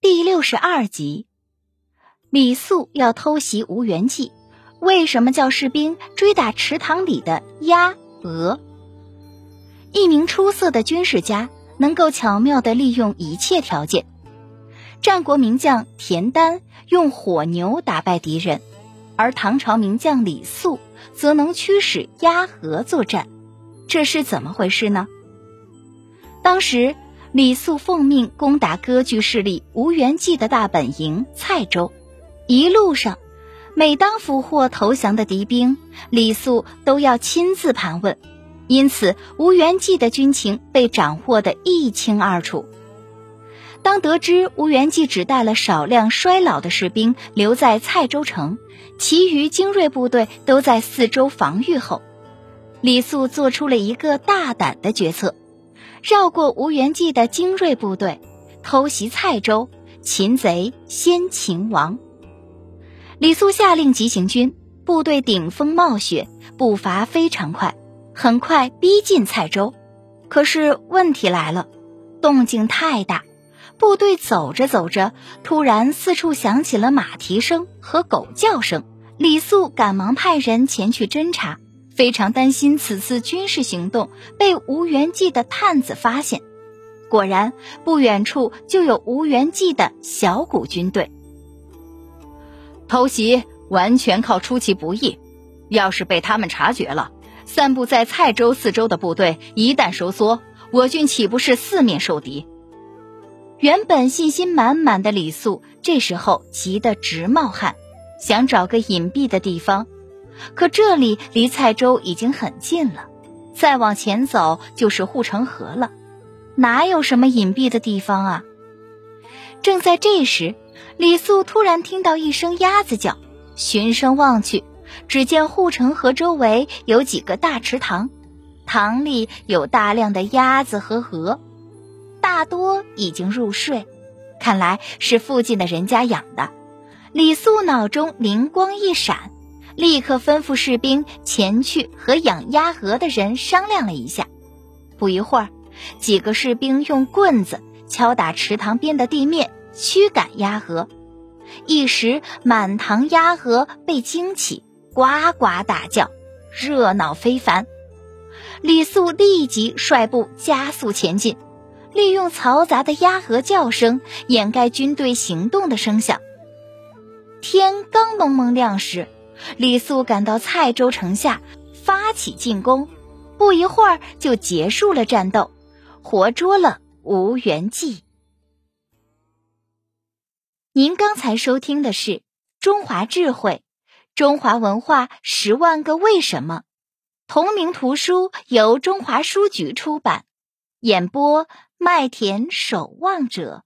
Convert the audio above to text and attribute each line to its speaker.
Speaker 1: 第六十二集，李肃要偷袭吴元济，为什么叫士兵追打池塘里的鸭鹅？一名出色的军事家能够巧妙地利用一切条件。战国名将田丹用火牛打败敌人，而唐朝名将李肃则能驱使鸭鹅作战，这是怎么回事呢？当时。李肃奉命攻打割据势力吴元济的大本营蔡州，一路上，每当俘获投降的敌兵，李肃都要亲自盘问，因此吴元济的军情被掌握得一清二楚。当得知吴元济只带了少量衰老的士兵留在蔡州城，其余精锐部队都在四周防御后，李肃做出了一个大胆的决策。绕过吴元济的精锐部队，偷袭蔡州，擒贼先擒王。李肃下令急行军，部队顶风冒雪，步伐非常快，很快逼近蔡州。可是问题来了，动静太大，部队走着走着，突然四处响起了马蹄声和狗叫声。李肃赶忙派人前去侦查。非常担心此次军事行动被吴元济的探子发现，果然不远处就有吴元济的小股军队。
Speaker 2: 偷袭完全靠出其不意，要是被他们察觉了，散布在蔡州四周的部队一旦收缩，我军岂不是四面受敌？
Speaker 1: 原本信心满满的李肃，这时候急得直冒汗，想找个隐蔽的地方。可这里离蔡州已经很近了，再往前走就是护城河了，哪有什么隐蔽的地方啊？正在这时，李素突然听到一声鸭子叫，循声望去，只见护城河周围有几个大池塘，塘里有大量的鸭子和鹅，大多已经入睡，看来是附近的人家养的。李素脑中灵光一闪。立刻吩咐士兵前去和养鸭鹅的人商量了一下。不一会儿，几个士兵用棍子敲打池塘边的地面，驱赶鸭鹅。一时，满塘鸭鹅被惊起，呱呱大叫，热闹非凡。李肃立即率部加速前进，利用嘈杂的鸭鹅叫声掩盖军队行动的声响。天刚蒙蒙亮时。李肃赶到蔡州城下，发起进攻，不一会儿就结束了战斗，活捉了吴元济。您刚才收听的是《中华智慧》，中华文化十万个为什么，同名图书由中华书局出版，演播麦田守望者。